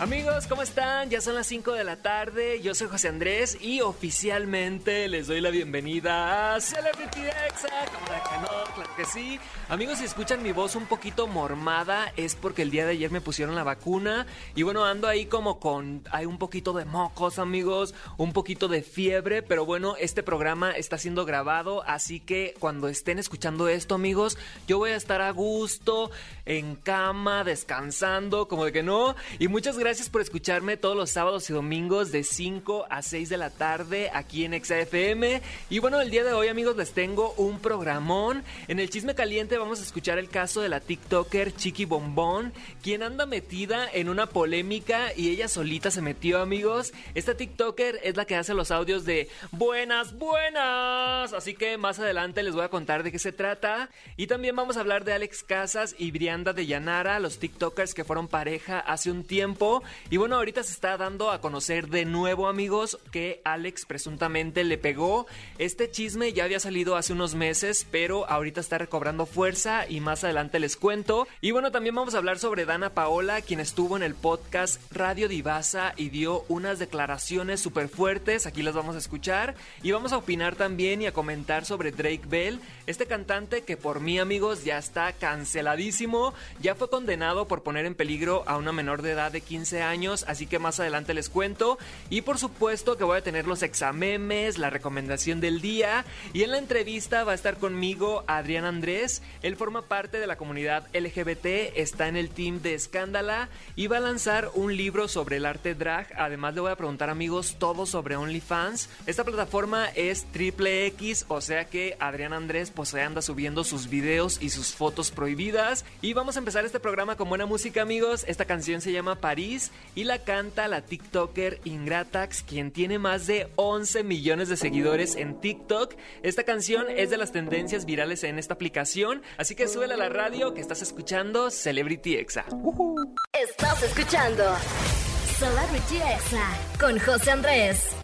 Amigos, ¿cómo están? Ya son las 5 de la tarde, yo soy José Andrés y oficialmente les doy la bienvenida a Celebrity Exa. ¿Cómo de que no? Claro que sí. Amigos, si escuchan mi voz un poquito mormada es porque el día de ayer me pusieron la vacuna y bueno, ando ahí como con, hay un poquito de mocos amigos, un poquito de fiebre, pero bueno, este programa está siendo grabado, así que cuando estén escuchando esto amigos, yo voy a estar a gusto, en cama, descansando, como de que no. Y muchas gracias por escucharme todos los sábados y domingos de 5 a 6 de la tarde aquí en XFM. Y bueno, el día de hoy amigos les tengo un programón. En el chisme caliente vamos a escuchar el caso de la TikToker Chiqui Bombón, quien anda metida en una polémica y ella solita se metió amigos. Esta TikToker es la que hace los audios de buenas, buenas. Así que más adelante les voy a contar de qué se trata. Y también vamos a hablar de Alex Casas y Brianda de Yanara, los TikTokers que fueron pareja hace un tiempo. Y bueno, ahorita se está dando a conocer de nuevo amigos que Alex presuntamente le pegó. Este chisme ya había salido hace unos meses, pero ahorita está recobrando fuerza y más adelante les cuento. Y bueno, también vamos a hablar sobre Dana Paola, quien estuvo en el podcast Radio Divasa y dio unas declaraciones súper fuertes. Aquí las vamos a escuchar. Y vamos a opinar también y a comentar sobre Drake Bell, este cantante que por mí amigos ya está canceladísimo. Ya fue condenado por poner en peligro a una menor de edad de 15 años, así que más adelante les cuento. Y por supuesto que voy a tener los examemes, la recomendación del día. Y en la entrevista va a estar conmigo Adrián Andrés. Él forma parte de la comunidad LGBT, está en el team de Escándala y va a lanzar un libro sobre el arte drag. Además le voy a preguntar amigos todo sobre OnlyFans. Esta plataforma es triple X, o sea que Adrián Andrés pues anda subiendo sus videos y sus fotos prohibidas. Y vamos a empezar este programa con buena música amigos. Esta canción se llama París y la canta la TikToker Ingratax, quien tiene más de 11 millones de seguidores en TikTok. Esta canción es de las tendencias virales en esta aplicación, así que súbela a la radio que estás escuchando Celebrity Exa. Estás escuchando Celebrity Exa con José Andrés.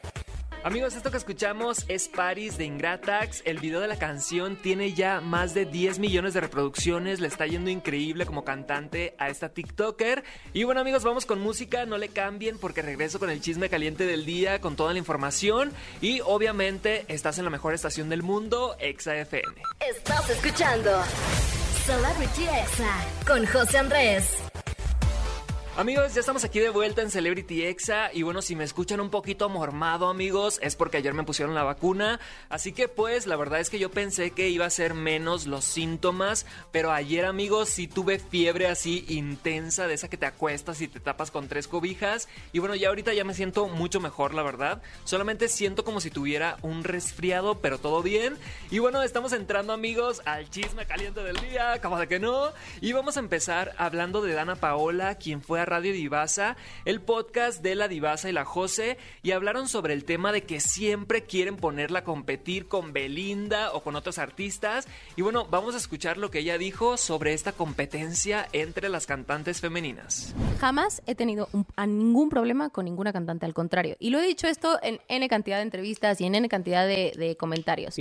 Amigos, esto que escuchamos es Paris de Ingratax. El video de la canción tiene ya más de 10 millones de reproducciones. Le está yendo increíble como cantante a esta TikToker. Y bueno, amigos, vamos con música. No le cambien porque regreso con el chisme caliente del día, con toda la información. Y obviamente estás en la mejor estación del mundo, Exa FM. Estás escuchando Celebrity Exa con José Andrés. Amigos, ya estamos aquí de vuelta en Celebrity Exa y bueno, si me escuchan un poquito mormado, amigos, es porque ayer me pusieron la vacuna, así que pues la verdad es que yo pensé que iba a ser menos los síntomas, pero ayer, amigos, sí tuve fiebre así intensa de esa que te acuestas y te tapas con tres cobijas y bueno, ya ahorita ya me siento mucho mejor, la verdad. Solamente siento como si tuviera un resfriado, pero todo bien. Y bueno, estamos entrando, amigos, al chisme caliente del día, como de que no, y vamos a empezar hablando de Dana Paola, quien fue Radio Divasa, el podcast de la Divasa y la Jose, y hablaron sobre el tema de que siempre quieren ponerla a competir con Belinda o con otros artistas. Y bueno, vamos a escuchar lo que ella dijo sobre esta competencia entre las cantantes femeninas. Jamás he tenido un- a ningún problema con ninguna cantante, al contrario. Y lo he dicho esto en N cantidad de entrevistas y en N cantidad de, de comentarios.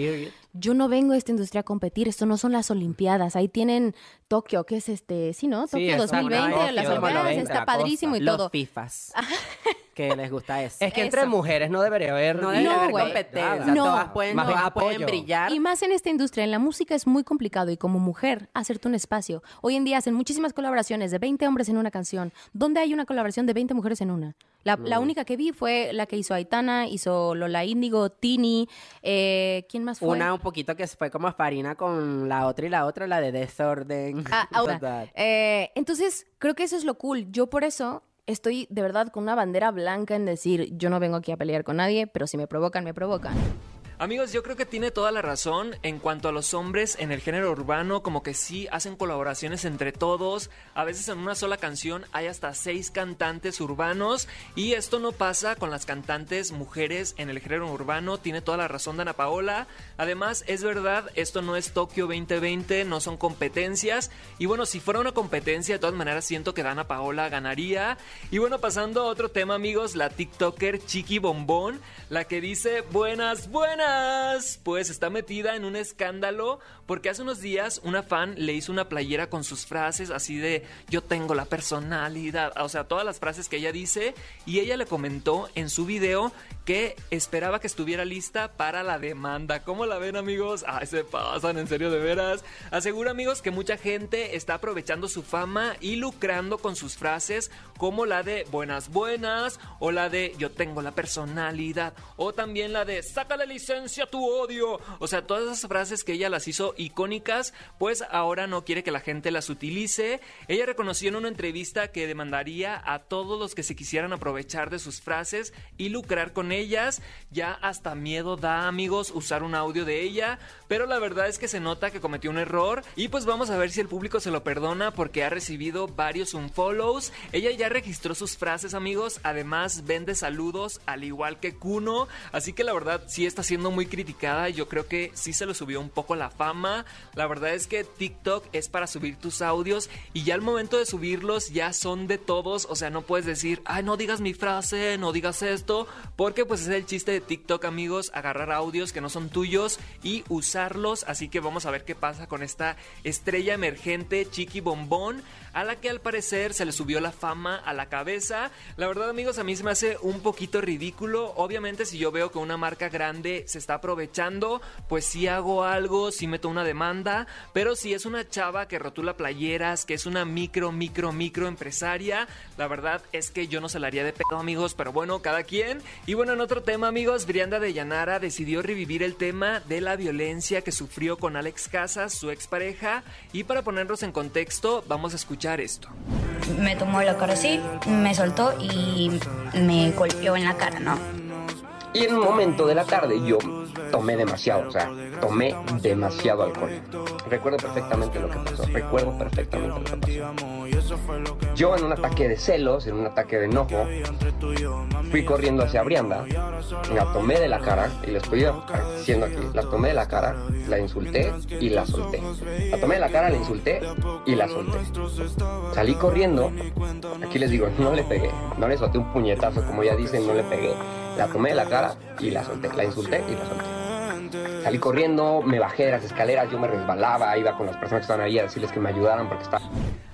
Yo no vengo a esta industria a competir, esto no son las Olimpiadas. Ahí tienen Tokio, que es este, sí, ¿no? Tokio exacto, 2020, Tokio, las como Olimpiadas, 90, está padrísimo cosa. y todo. Los fifas. que les gusta eso. Es que entre Eso. mujeres no debería haber, no debe No, haber güey. competencia. No. Todas pueden, Más bien todas pueden apoyo. brillar. Y más en esta industria, en la música es muy complicado y como mujer, hacerte un espacio. Hoy en día hacen muchísimas colaboraciones de 20 hombres en una canción. ¿Dónde hay una colaboración de 20 mujeres en una? La, la única que vi fue la que hizo Aitana, hizo Lola Índigo, Tini, eh, ¿quién más fue? Una un poquito que fue como farina con la otra y la otra, la de desorden. Ah, ahora, Total. eh, entonces, creo que eso es lo cool. Yo por eso estoy de verdad con una bandera blanca en decir, yo no vengo aquí a pelear con nadie, pero si me provocan, me provocan. Amigos, yo creo que tiene toda la razón en cuanto a los hombres en el género urbano, como que sí hacen colaboraciones entre todos. A veces en una sola canción hay hasta seis cantantes urbanos y esto no pasa con las cantantes mujeres en el género urbano. Tiene toda la razón Dana Paola. Además, es verdad, esto no es Tokio 2020, no son competencias. Y bueno, si fuera una competencia, de todas maneras siento que Dana Paola ganaría. Y bueno, pasando a otro tema, amigos, la TikToker Chiqui Bombón, la que dice buenas, buenas pues está metida en un escándalo porque hace unos días una fan le hizo una playera con sus frases así de yo tengo la personalidad, o sea, todas las frases que ella dice y ella le comentó en su video que esperaba que estuviera lista para la demanda. ¿Cómo la ven amigos? Ay, se pasan, en serio de veras. Asegura amigos que mucha gente está aprovechando su fama y lucrando con sus frases como la de buenas buenas o la de yo tengo la personalidad o también la de saca la licencia tu odio. O sea, todas esas frases que ella las hizo icónicas, pues ahora no quiere que la gente las utilice. Ella reconoció en una entrevista que demandaría a todos los que se quisieran aprovechar de sus frases y lucrar con ellas. Ya hasta miedo da, amigos, usar un audio de ella, pero la verdad es que se nota que cometió un error y pues vamos a ver si el público se lo perdona porque ha recibido varios unfollows. Ella ya registró sus frases, amigos, además vende saludos al igual que Kuno, así que la verdad sí está muy criticada, yo creo que sí se lo subió un poco la fama. La verdad es que TikTok es para subir tus audios y ya al momento de subirlos ya son de todos, o sea, no puedes decir, "Ay, no digas mi frase, no digas esto", porque pues es el chiste de TikTok, amigos, agarrar audios que no son tuyos y usarlos. Así que vamos a ver qué pasa con esta estrella emergente, Chiqui Bombón, a la que al parecer se le subió la fama a la cabeza. La verdad, amigos, a mí se me hace un poquito ridículo. Obviamente, si yo veo que una marca grande se está aprovechando, pues sí hago algo, sí meto una demanda. Pero si es una chava que rotula playeras, que es una micro, micro, micro empresaria, la verdad es que yo no se la haría de pedo, amigos. Pero bueno, cada quien. Y bueno, en otro tema, amigos, Brianda de Llanara decidió revivir el tema de la violencia que sufrió con Alex Casas, su expareja. Y para ponernos en contexto, vamos a escuchar esto. Me tomó la cara así, me soltó y me golpeó en la cara, ¿no? Y en un momento de la tarde yo tomé demasiado, o sea, tomé demasiado alcohol. Recuerdo perfectamente lo que pasó, recuerdo perfectamente lo que pasó. Yo en un ataque de celos, en un ataque de enojo, fui corriendo hacia Brianda, la tomé de la cara, y les estoy diciendo aquí, la tomé de la cara, la insulté y la solté. La tomé de la cara, la insulté y la solté. Salí corriendo, aquí les digo, no le pegué, no le solté un puñetazo, como ya dicen, no le pegué. La tomé de la cara y la solté, la insulté y la solté. Salí corriendo, me bajé de las escaleras, yo me resbalaba, iba con las personas que estaban ahí a decirles que me ayudaran porque estaba...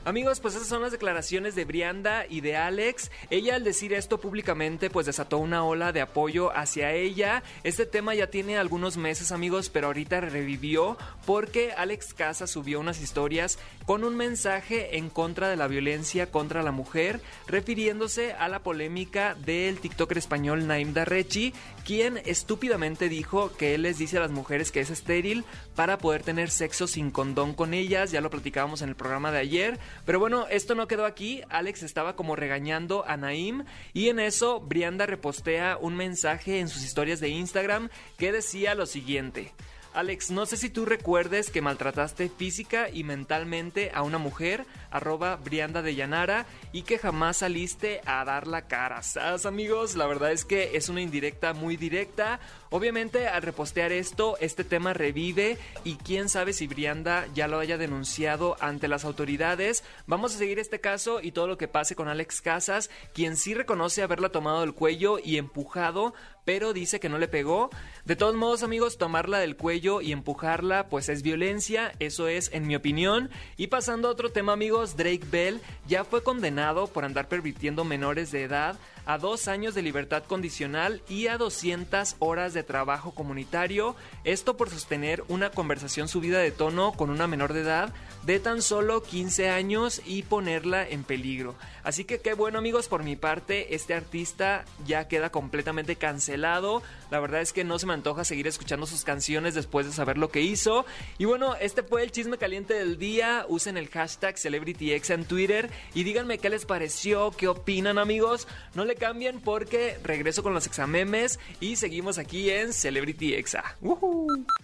Amigos, pues esas son las declaraciones de Brianda y de Alex. Ella al decir esto públicamente pues desató una ola de apoyo hacia ella. Este tema ya tiene algunos meses amigos, pero ahorita revivió porque Alex Casa subió unas historias con un mensaje en contra de la violencia contra la mujer, refiriéndose a la polémica del TikToker español Naim Darrechi, quien estúpidamente dijo que él les dice a las mujeres que es estéril para poder tener sexo sin condón con ellas. Ya lo platicábamos en el programa de ayer. Pero bueno, esto no quedó aquí. Alex estaba como regañando a Naim y en eso Brianda repostea un mensaje en sus historias de Instagram que decía lo siguiente. Alex, no sé si tú recuerdes que maltrataste física y mentalmente a una mujer, arroba Brianda de Llanara, y que jamás saliste a dar la cara. ¿Sabes, amigos? La verdad es que es una indirecta muy directa. Obviamente, al repostear esto, este tema revive y quién sabe si Brianda ya lo haya denunciado ante las autoridades. Vamos a seguir este caso y todo lo que pase con Alex Casas, quien sí reconoce haberla tomado del cuello y empujado, pero dice que no le pegó. De todos modos, amigos, tomarla del cuello y empujarla, pues es violencia, eso es en mi opinión. Y pasando a otro tema, amigos, Drake Bell ya fue condenado por andar permitiendo menores de edad a dos años de libertad condicional y a 200 horas de trabajo comunitario, esto por sostener una conversación subida de tono con una menor de edad de tan solo 15 años y ponerla en peligro. Así que qué bueno amigos, por mi parte este artista ya queda completamente cancelado. La verdad es que no se me antoja seguir escuchando sus canciones después de saber lo que hizo. Y bueno, este fue el chisme caliente del día. Usen el hashtag CelebrityX en Twitter y díganme qué les pareció, qué opinan amigos. No le cambien porque regreso con los examemes y seguimos aquí en Celebrity Exa.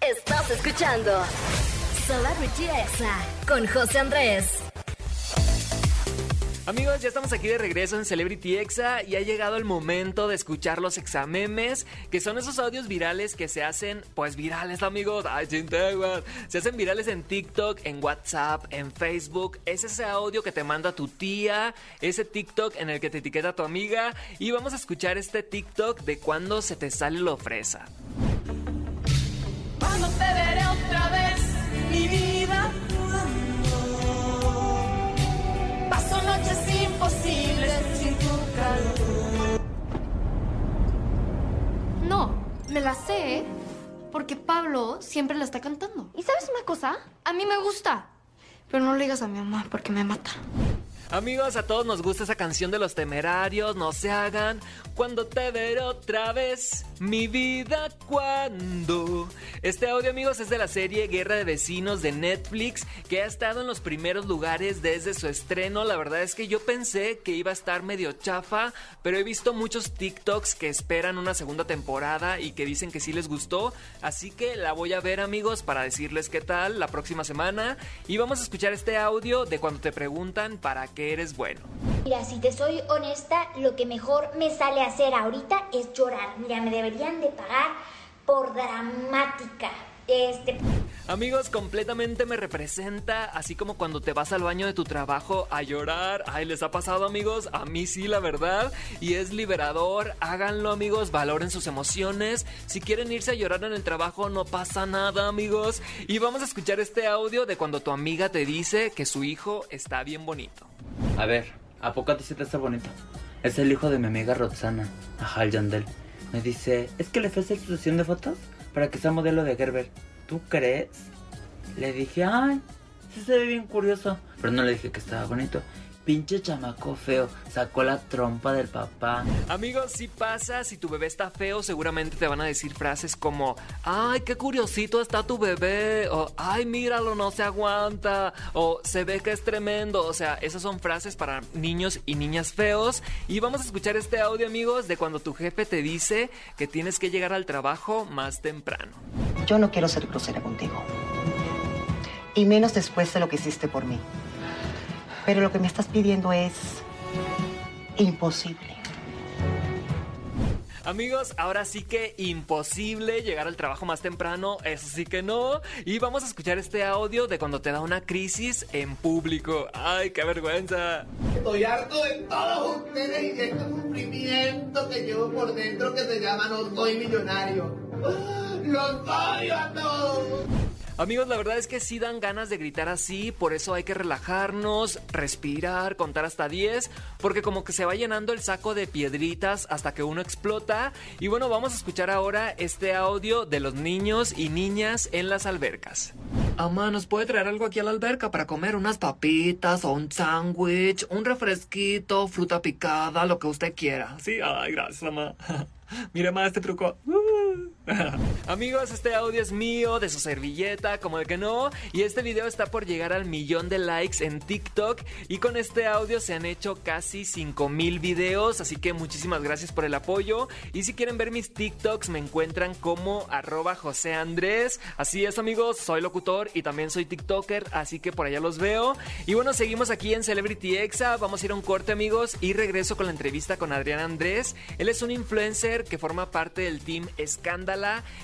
Estás escuchando Celebrity Exa con José Andrés. Amigos, ya estamos aquí de regreso en Celebrity Exa y ha llegado el momento de escuchar los examemes, que son esos audios virales que se hacen, pues virales amigos, ay chinteguas, se hacen virales en TikTok, en WhatsApp, en Facebook, es ese audio que te manda tu tía, ese TikTok en el que te etiqueta tu amiga. Y vamos a escuchar este TikTok de cuando se te sale lo fresa. Cuando te veré otra vez, mi vida. Paso noches imposibles sin tu calor. No, me la sé, ¿eh? porque Pablo siempre la está cantando. ¿Y sabes una cosa? A mí me gusta, pero no le digas a mi mamá porque me mata. Amigos, a todos nos gusta esa canción de los temerarios, no se hagan. Cuando te veré otra vez, mi vida, cuando. Este audio, amigos, es de la serie Guerra de Vecinos de Netflix, que ha estado en los primeros lugares desde su estreno. La verdad es que yo pensé que iba a estar medio chafa, pero he visto muchos TikToks que esperan una segunda temporada y que dicen que sí les gustó. Así que la voy a ver, amigos, para decirles qué tal la próxima semana. Y vamos a escuchar este audio de cuando te preguntan para qué eres bueno. Mira, si te soy honesta, lo que mejor me sale hacer ahorita es llorar. Mira, me deberían de pagar por dramática. Este, Amigos, completamente me representa, así como cuando te vas al baño de tu trabajo a llorar. Ay, ¿les ha pasado, amigos? A mí sí, la verdad. Y es liberador. Háganlo, amigos. Valoren sus emociones. Si quieren irse a llorar en el trabajo, no pasa nada, amigos. Y vamos a escuchar este audio de cuando tu amiga te dice que su hijo está bien bonito. A ver, ¿a poco a ti se te está bonito? Es el hijo de mi amiga Roxana, ajá, el Yandel. Me dice, ¿es que le ofrece su sesión de fotos? Para que sea modelo de Gerber. ¿Tú crees? Le dije, ay, sí se ve bien curioso. Pero no le dije que estaba bonito. Pinche chamaco feo, sacó la trompa del papá. Amigos, si pasa, si tu bebé está feo, seguramente te van a decir frases como, ay, qué curiosito está tu bebé, o ay, míralo, no se aguanta, o se ve que es tremendo. O sea, esas son frases para niños y niñas feos. Y vamos a escuchar este audio, amigos, de cuando tu jefe te dice que tienes que llegar al trabajo más temprano. Yo no quiero ser grosera contigo. Y menos después de lo que hiciste por mí. Pero lo que me estás pidiendo es imposible. Amigos, ahora sí que imposible llegar al trabajo más temprano, eso sí que no. Y vamos a escuchar este audio de cuando te da una crisis en público. ¡Ay, qué vergüenza! Estoy harto de todos ustedes y de este sufrimiento que llevo por dentro que se llama No Soy Millonario. ¡Los odio a todos! Amigos, la verdad es que sí dan ganas de gritar así, por eso hay que relajarnos, respirar, contar hasta 10, porque como que se va llenando el saco de piedritas hasta que uno explota. Y bueno, vamos a escuchar ahora este audio de los niños y niñas en las albercas. Amá, ¿nos puede traer algo aquí a la alberca para comer? Unas papitas o un sándwich, un refresquito, fruta picada, lo que usted quiera. Sí, ay, gracias, mamá. Mire más este truco. Amigos, este audio es mío, de su servilleta, como de que no. Y este video está por llegar al millón de likes en TikTok. Y con este audio se han hecho casi 5 mil videos. Así que muchísimas gracias por el apoyo. Y si quieren ver mis TikToks, me encuentran como arroba José Andrés. Así es, amigos, soy locutor y también soy TikToker. Así que por allá los veo. Y bueno, seguimos aquí en Celebrity Exa. Vamos a ir a un corte, amigos. Y regreso con la entrevista con Adrián Andrés. Él es un influencer que forma parte del team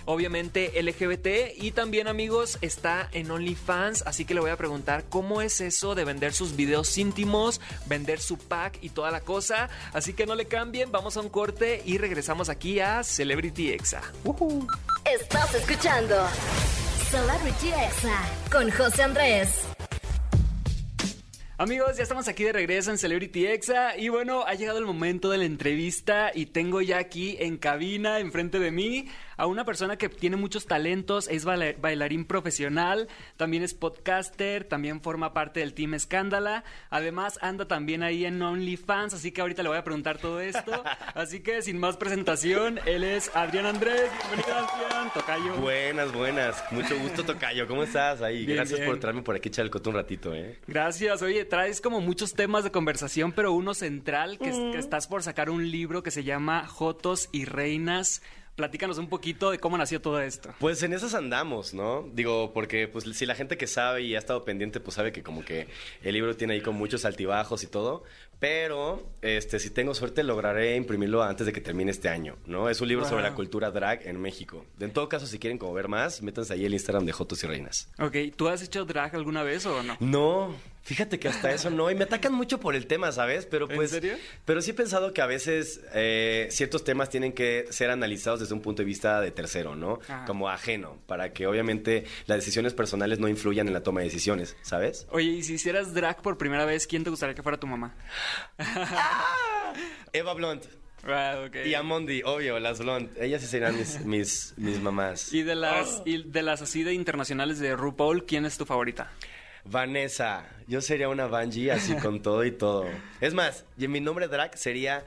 Obviamente LGBT y también amigos está en OnlyFans, así que le voy a preguntar cómo es eso de vender sus videos íntimos, vender su pack y toda la cosa, así que no le cambien, vamos a un corte y regresamos aquí a Celebrity Exa. Estás escuchando Celebrity Exa con José Andrés. Amigos, ya estamos aquí de regreso en Celebrity Exa y bueno, ha llegado el momento de la entrevista y tengo ya aquí en cabina, enfrente de mí, a una persona que tiene muchos talentos, es baila- bailarín profesional, también es podcaster, también forma parte del Team Escándala, además anda también ahí en OnlyFans, así que ahorita le voy a preguntar todo esto. Así que sin más presentación, él es Adrián Andrés, bienvenido Adrián, tocayo. Buenas, buenas. Mucho gusto, Tocayo. ¿Cómo estás ahí? Bien, Gracias bien. por traerme por aquí echar el coto un ratito, ¿eh? Gracias. Oye, traes como muchos temas de conversación, pero uno central, que, es- Mm. que estás por sacar un libro que se llama Jotos y Reinas. Platícanos un poquito de cómo nació todo esto. Pues en esas andamos, ¿no? Digo, porque pues si la gente que sabe y ha estado pendiente, pues sabe que como que el libro tiene ahí con muchos altibajos y todo. Pero, este, si tengo suerte, lograré imprimirlo antes de que termine este año, ¿no? Es un libro sobre la cultura drag en México. En todo caso, si quieren como ver más, métanse ahí el Instagram de Jotos y Reinas. Ok, ¿tú has hecho drag alguna vez o no? No, fíjate que hasta eso no. Y me atacan mucho por el tema, ¿sabes? Pero ¿En pues. serio? Pero sí he pensado que a veces eh, ciertos temas tienen que ser analizados desde un punto de vista de tercero, ¿no? Ajá. Como ajeno, para que obviamente las decisiones personales no influyan en la toma de decisiones, ¿sabes? Oye, y si hicieras drag por primera vez, ¿quién te gustaría que fuera tu mamá? Eva Blunt. Ah, ok. Y Amondi, obvio, las Blunt. Ellas sí serán mis, mis, mis mamás. Y de las, y de las así de internacionales de RuPaul, ¿quién es tu favorita? Vanessa. Yo sería una Bungie así con todo y todo. Es más, y mi nombre drag sería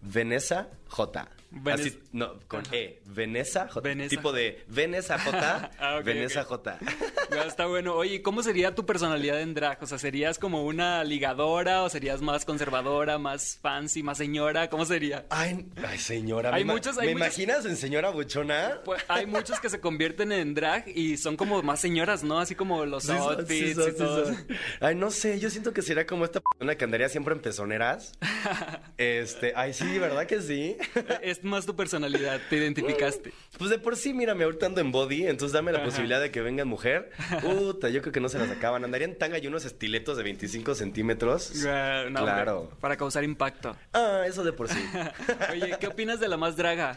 Vanessa J. Venes- Así, no, con E. Vanessa J. Tipo de Vanessa J. Ah, ok, Vanessa ok. J. Está bueno. Oye, ¿y ¿cómo sería tu personalidad en drag? O sea, ¿serías como una ligadora o serías más conservadora, más fancy, más señora? ¿Cómo sería? Ay, ay, señora. Hay ¿me, muchos- hay ¿me muchos- imaginas en señora buchona? Pues, hay muchos que se convierten en drag y son como más señoras, ¿no? Así como los Sí outfits sí y todo. Ay, no sé, yo siento que sería como esta persona que andaría siempre en pezoneras. Este, ay, sí, ¿verdad que sí? Es más tu personalidad, te identificaste. Pues de por sí, mírame, ahorita ando en body, entonces dame la Ajá. posibilidad de que venga mujer. Puta, yo creo que no se las acaban. Andaría en tanga y unos estiletos de 25 centímetros. Ah, no, hombre, claro. para causar impacto. Ah, eso de por sí. Oye, ¿qué opinas de la más draga?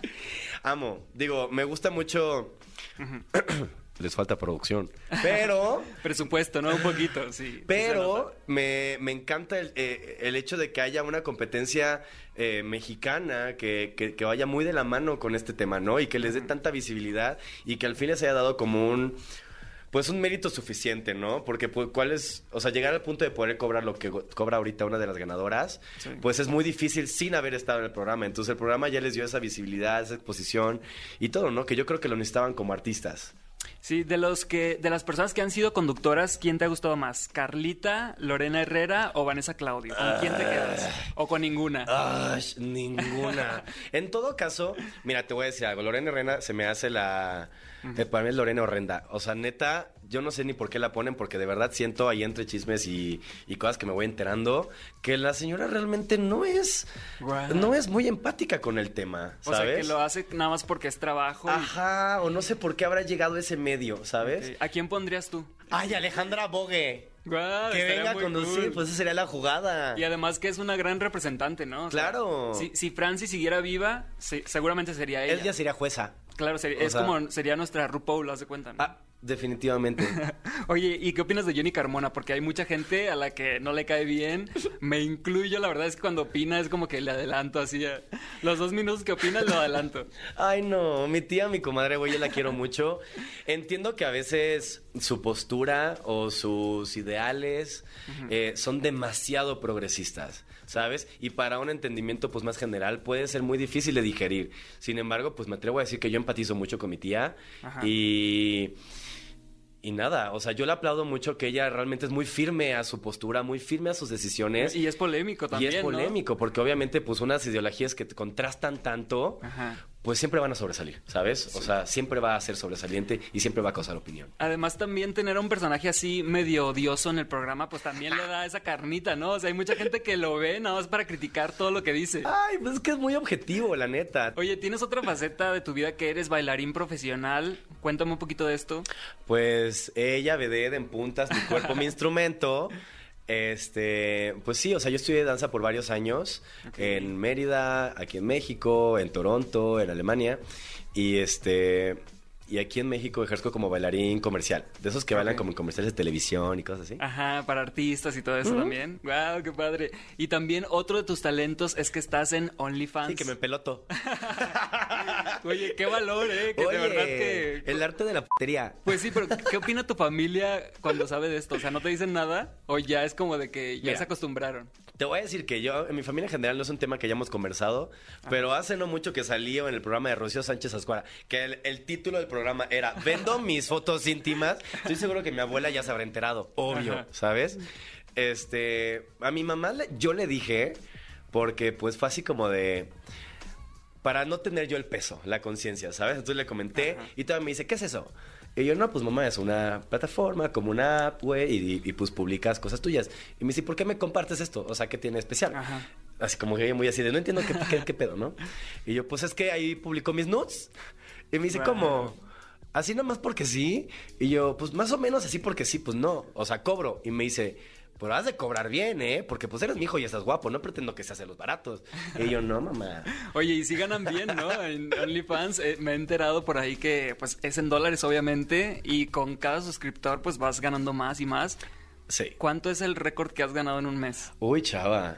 Amo. Digo, me gusta mucho. Les falta producción. Pero. Presupuesto, ¿no? Un poquito, sí. Pero me, me encanta el, eh, el hecho de que haya una competencia eh, mexicana que, que- que vaya muy de la mano con este tema, ¿no? Y que les dé tanta visibilidad y que al fin les haya dado como un... Pues un mérito suficiente, ¿no? Porque pues, cuál es, o sea, llegar al punto de poder cobrar lo que cobra ahorita una de las ganadoras, Sí. pues es muy difícil sin haber estado en el programa. Entonces el programa ya les dio esa visibilidad, esa exposición y todo, ¿no? Que yo creo que lo necesitaban como artistas. Sí, de los que, de las personas que han sido conductoras, ¿quién te ha gustado más? ¿Carlita, Lorena Herrera o Vanessa Claudio? ¿Con quién te quedas? ¿O con ninguna? Ay, ninguna. en todo caso, mira, te voy a decir algo. Lorena Herrera se me hace la... eh, para mí es Lorena horrenda. O sea, neta, yo no sé ni por qué la ponen, porque de verdad siento ahí entre chismes y, y cosas que me voy enterando, que la señora realmente no es... No es muy empática con el tema, O ¿sabes? sea, que lo hace nada más porque es trabajo. y- Ajá, o no sé por qué habrá llegado ese medio, ¿sabes? ¿A quién pondrías tú? Ay, Alejandra Bogue. Guau, que venga a conducir, cool. pues esa sería la jugada. Y además que es una gran representante, ¿no? O sea, Claro. si, si Francis siguiera viva, se- seguramente sería ella. Ella sería jueza. Claro, sería- es sea- como sería nuestra RuPaul, haz de cuenta, ¿no? Ah, definitivamente. Oye, ¿y qué opinas de Jenny Carmona? Porque hay mucha gente a la que no le cae bien. Me incluyo, la verdad es que cuando opina es como que le adelanto así. a- Los dos minutos que opina lo adelanto. Ay, no, mi tía, mi comadre, güey, yo la quiero mucho. Entiendo que a veces su postura o sus ideales eh, son demasiado progresistas, ¿sabes? Y para un entendimiento pues más general puede ser muy difícil de digerir. Sin embargo, pues me atrevo a decir que yo empatizo mucho con mi tía Ajá. y... Y nada, o sea, yo le aplaudo mucho que ella realmente es muy firme a su postura, muy firme a sus decisiones. Y es polémico también, Y es ¿no? polémico, porque obviamente, pues, unas ideologías que te contrastan tanto, Ajá. Pues siempre van a sobresalir, ¿sabes? O sea, siempre va a ser sobresaliente y siempre va a causar opinión. Además también tener a un personaje así medio odioso en el programa, pues también le da esa carnita, ¿no? O sea, hay mucha gente que lo ve nada más para criticar todo lo que dice. Ay, pues es que es muy objetivo, la neta. Oye, ¿tienes otra faceta de tu vida que eres bailarín profesional? Cuéntame un poquito de esto. Pues ella, veded en puntas, mi cuerpo, mi instrumento. Este, pues sí, o sea, yo estudié danza por varios años en Mérida, aquí en México, en Toronto, en Alemania. Y este y aquí en México ejerzo como bailarín comercial, de esos que bailan como en comerciales de televisión y cosas así. Ajá, para artistas y todo eso también. Wow, qué padre. Y también otro de tus talentos es que estás en OnlyFans. Sí, que me peloto. Oye, qué valor, ¿eh? Que Oye, de verdad que... el arte de la putería. Pues sí, pero ¿qué opina tu familia cuando sabe de esto? O sea, ¿no te dicen nada? ¿O ya es como de que ya Mira. se acostumbraron? Te voy a decir que yo, en mi familia en general, no es un tema que hayamos conversado, pero hace no mucho que salí en el programa de Rocío Sánchez Ascuara, que el, el título del programa era Vendo mis fotos íntimas. Estoy seguro que mi abuela ya se habrá enterado, obvio, Ajá. ¿sabes? Este, a mi mamá yo le dije, porque pues fue así como de para no tener yo el peso, la conciencia, ¿sabes? Entonces le comenté y todavía me dice, ¿qué es eso? Y yo, no, pues mamá, es una plataforma, como una app, güey, y, y, pues publicas cosas tuyas. Y me dice, ¿por qué me compartes esto? O sea, ¿qué tiene especial? Así como que muy así de, no entiendo qué, qué, qué pedo, ¿no? Y yo, pues es que ahí publicó mis nudes. Y me dice, Wow. como, así nomás porque sí. Y yo, pues más o menos así porque sí, pues no. O sea, cobro. Y me dice, pero has de cobrar bien, ¿eh? Porque pues eres mi hijo y estás guapo, no pretendo que seas de los baratos. Y yo, no, mamá. Oye, y si ganan bien, ¿no? En OnlyFans eh, me he enterado por ahí que pues es en dólares obviamente y con cada suscriptor pues vas ganando más y más. Sí. ¿Cuánto es el récord que has ganado en un mes? Uy, chava.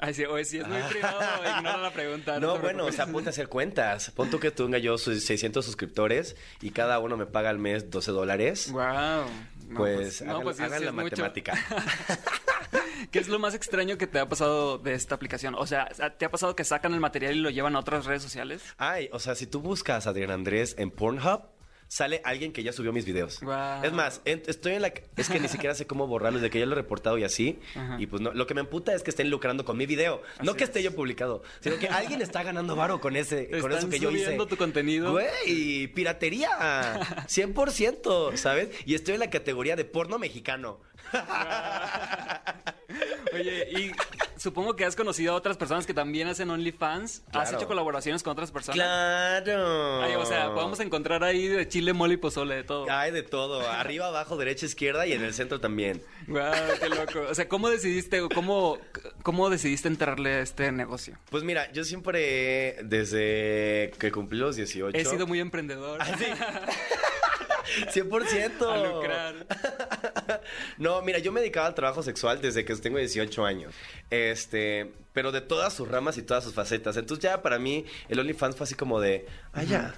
Ay, sí, oye, si es muy privado, ignora la pregunta. No, te bueno, o sea, ponte a hacer cuentas. Pon tú que tenga yo sus 600 suscriptores y cada uno me paga al mes 12 dólares. Wow. pues, no, hagan, pues sí, hagan sí la matemática. ¿Qué es lo más extraño que te ha pasado de esta aplicación? O sea, ¿te ha pasado que sacan el material y lo llevan a otras redes sociales? Ay, o sea, si tú buscas a Adrián Andrés en Pornhub, sale alguien que ya subió mis videos. Es más, en- estoy en la... Es que ni siquiera sé cómo borrarlo, desde que ya lo he reportado y así. Ajá. Y pues no, lo que me emputa es que estén lucrando con mi video. no que esté yo publicado, sino que alguien está ganando varo con ese con eso que yo hice. subiendo tu contenido. Güey, piratería. 100%, ¿sabes? Y estoy en la categoría de porno mexicano. Oye, y supongo que has conocido a otras personas que también hacen OnlyFans. ¿Has hecho colaboraciones con otras personas? ¡Claro! Ay, o sea, podemos encontrar ahí de chile, mole y pozole, de todo. Hay de todo. Arriba, abajo, derecha, izquierda y en el centro también. Wow, qué loco. O sea, ¿cómo decidiste, cómo, cómo decidiste entrarle a este negocio? Pues mira, yo siempre, desde que cumplí los 18... He sido muy emprendedor. 100%. A lucrar. No, mira, yo me dedicaba al trabajo sexual desde que tengo 18 años. Este, pero de todas sus ramas y todas sus facetas. Entonces ya para mí el OnlyFans fue así como de, ah, ya.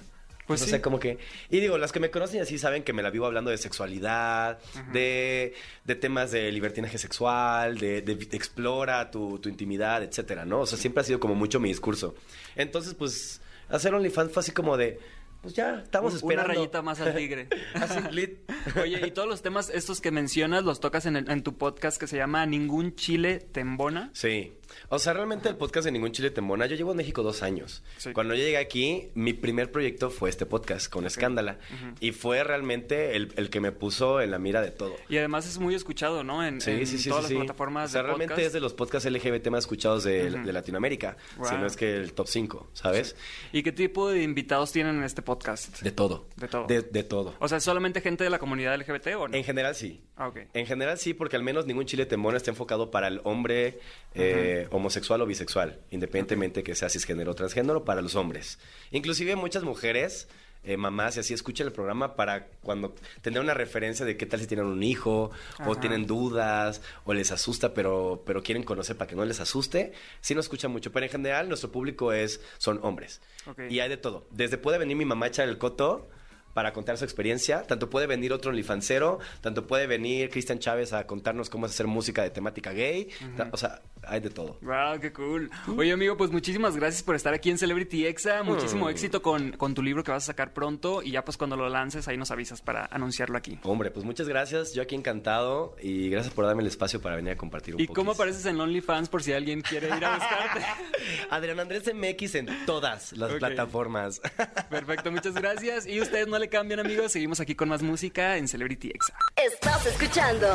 Pues o sí. sea, como que... Y digo, las que me conocen así saben que me la vivo hablando de sexualidad, de, de temas de libertinaje sexual, de, de explora tu, tu intimidad, etcétera, ¿no? O sea, siempre ha sido como mucho mi discurso. Entonces, pues, hacer OnlyFans fue así como de... Pues ya, estamos esperando. Una rayita más al tigre. Así, lit. Oye, y todos los temas estos que mencionas los tocas en, el- en tu podcast que se llama Ningún Chile Te Embona. Sí. O sea, realmente el podcast de Ningún Chile Tembona, yo llevo en México dos años. Sí. Cuando yo llegué aquí, mi primer proyecto fue este podcast con Escándala. Y fue realmente el, el que me puso en la mira de todo. Y además es muy escuchado, ¿no? En, Sí, en sí, todas las plataformas O sea, de realmente podcast. es de los podcasts LGBT más escuchados de, Latinoamérica. Wow. Si no es que el top 5, ¿sabes? ¿Y qué tipo de invitados tienen en este podcast? De todo. De todo. De, de todo. O sea, ¿solamente gente de la comunidad LGBT o no? En general sí. Ah, ok. En general sí, porque al menos ningún chile temón está enfocado para el hombre eh, homosexual o bisexual, independientemente que sea cisgénero o transgénero, para los hombres. Inclusive muchas mujeres, eh, mamás y así, escuchan el programa para cuando tener una referencia de qué tal si tienen un hijo, o tienen dudas, o les asusta, pero, pero quieren conocer para que no les asuste. Sí nos escuchan mucho, pero en general nuestro público es, son hombres. Y hay de todo. Desde puede venir mi mamá a echar el coto para contar su experiencia. Tanto puede venir otro onlyfancero, tanto puede venir Cristian Chávez a contarnos cómo es hacer música de temática gay. O sea, hay de todo. Wow, qué cool. Oye, amigo, pues muchísimas gracias por estar aquí en Celebrity Exa. Muchísimo Mm. éxito con, con tu libro que vas a sacar pronto. Y ya, pues cuando lo lances, ahí nos avisas para anunciarlo aquí. Hombre, pues muchas gracias. Yo aquí encantado y gracias por darme el espacio para venir a compartir un ¿Y poco. cómo apareces en OnlyFans por si alguien quiere ir a buscarte? Adrián Andrés MX en todas las plataformas. Perfecto, muchas gracias. Y ustedes no le cambian, amigos. Seguimos aquí con más música en Celebrity Exa. Estás escuchando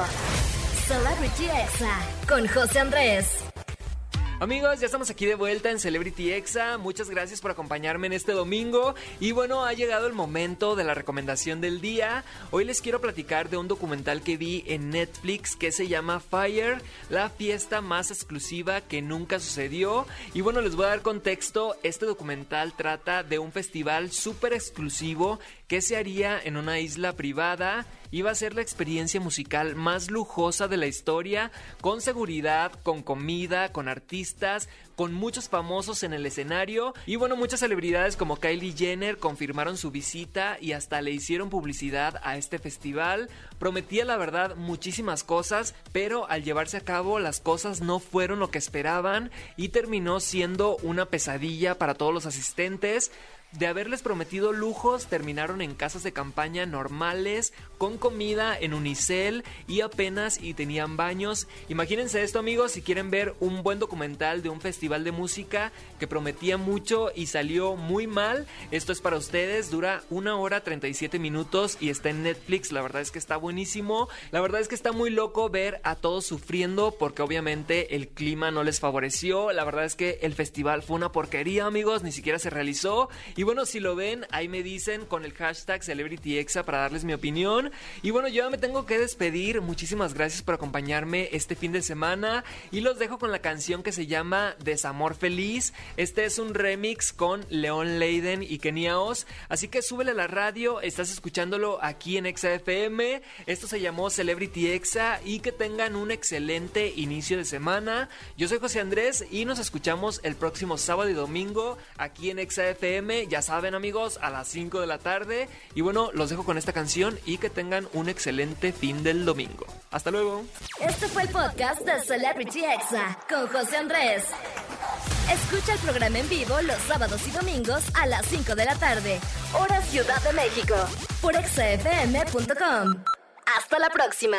Celebrity Exa con José Andrés. Amigos, ya estamos aquí de vuelta en Celebrity Exa. Muchas gracias por acompañarme en este domingo. Y bueno, ha llegado el momento de la recomendación del día. Hoy les quiero platicar de un documental que vi en Netflix que se llama Fire, la fiesta más exclusiva que nunca sucedió. Y bueno, les voy a dar contexto. Este documental trata de un festival súper exclusivo que se haría en una isla privada. Iba a ser la experiencia musical más lujosa de la historia, con seguridad, con comida, con artistas, con muchos famosos en el escenario y bueno, muchas celebridades como Kylie Jenner confirmaron su visita y hasta le hicieron publicidad a este festival. Prometía la verdad muchísimas cosas, pero al llevarse a cabo las cosas no fueron lo que esperaban y terminó siendo una pesadilla para todos los asistentes. De haberles prometido lujos, terminaron en casas de campaña normales, con comida en unicel y apenas y tenían baños. Imagínense esto amigos, si quieren ver un buen documental de un festival de música que prometía mucho y salió muy mal, esto es para ustedes, dura una hora 37 minutos y está en Netflix, la verdad es que está buenísimo, la verdad es que está muy loco ver a todos sufriendo porque obviamente el clima no les favoreció, la verdad es que el festival fue una porquería amigos, ni siquiera se realizó. Y bueno, si lo ven, ahí me dicen con el hashtag CelebrityExa para darles mi opinión. Y bueno, yo me tengo que despedir. Muchísimas gracias por acompañarme este fin de semana. Y los dejo con la canción que se llama Desamor Feliz. Este es un remix con León Leiden y Kenia Oz. Así que súbele a la radio. Estás escuchándolo aquí en Exa FM. Esto se llamó Celebrity Exa. Y que tengan un excelente inicio de semana. Yo soy José Andrés y nos escuchamos el próximo sábado y domingo aquí en Exa FM ya saben amigos, a las 5 de la tarde. Y bueno, los dejo con esta canción y que tengan un excelente fin del domingo. Hasta luego. Este fue el podcast de Celebrity Exa con José Andrés. Escucha el programa en vivo los sábados y domingos a las 5 de la tarde, hora Ciudad de México, por exafm.com. Hasta la próxima.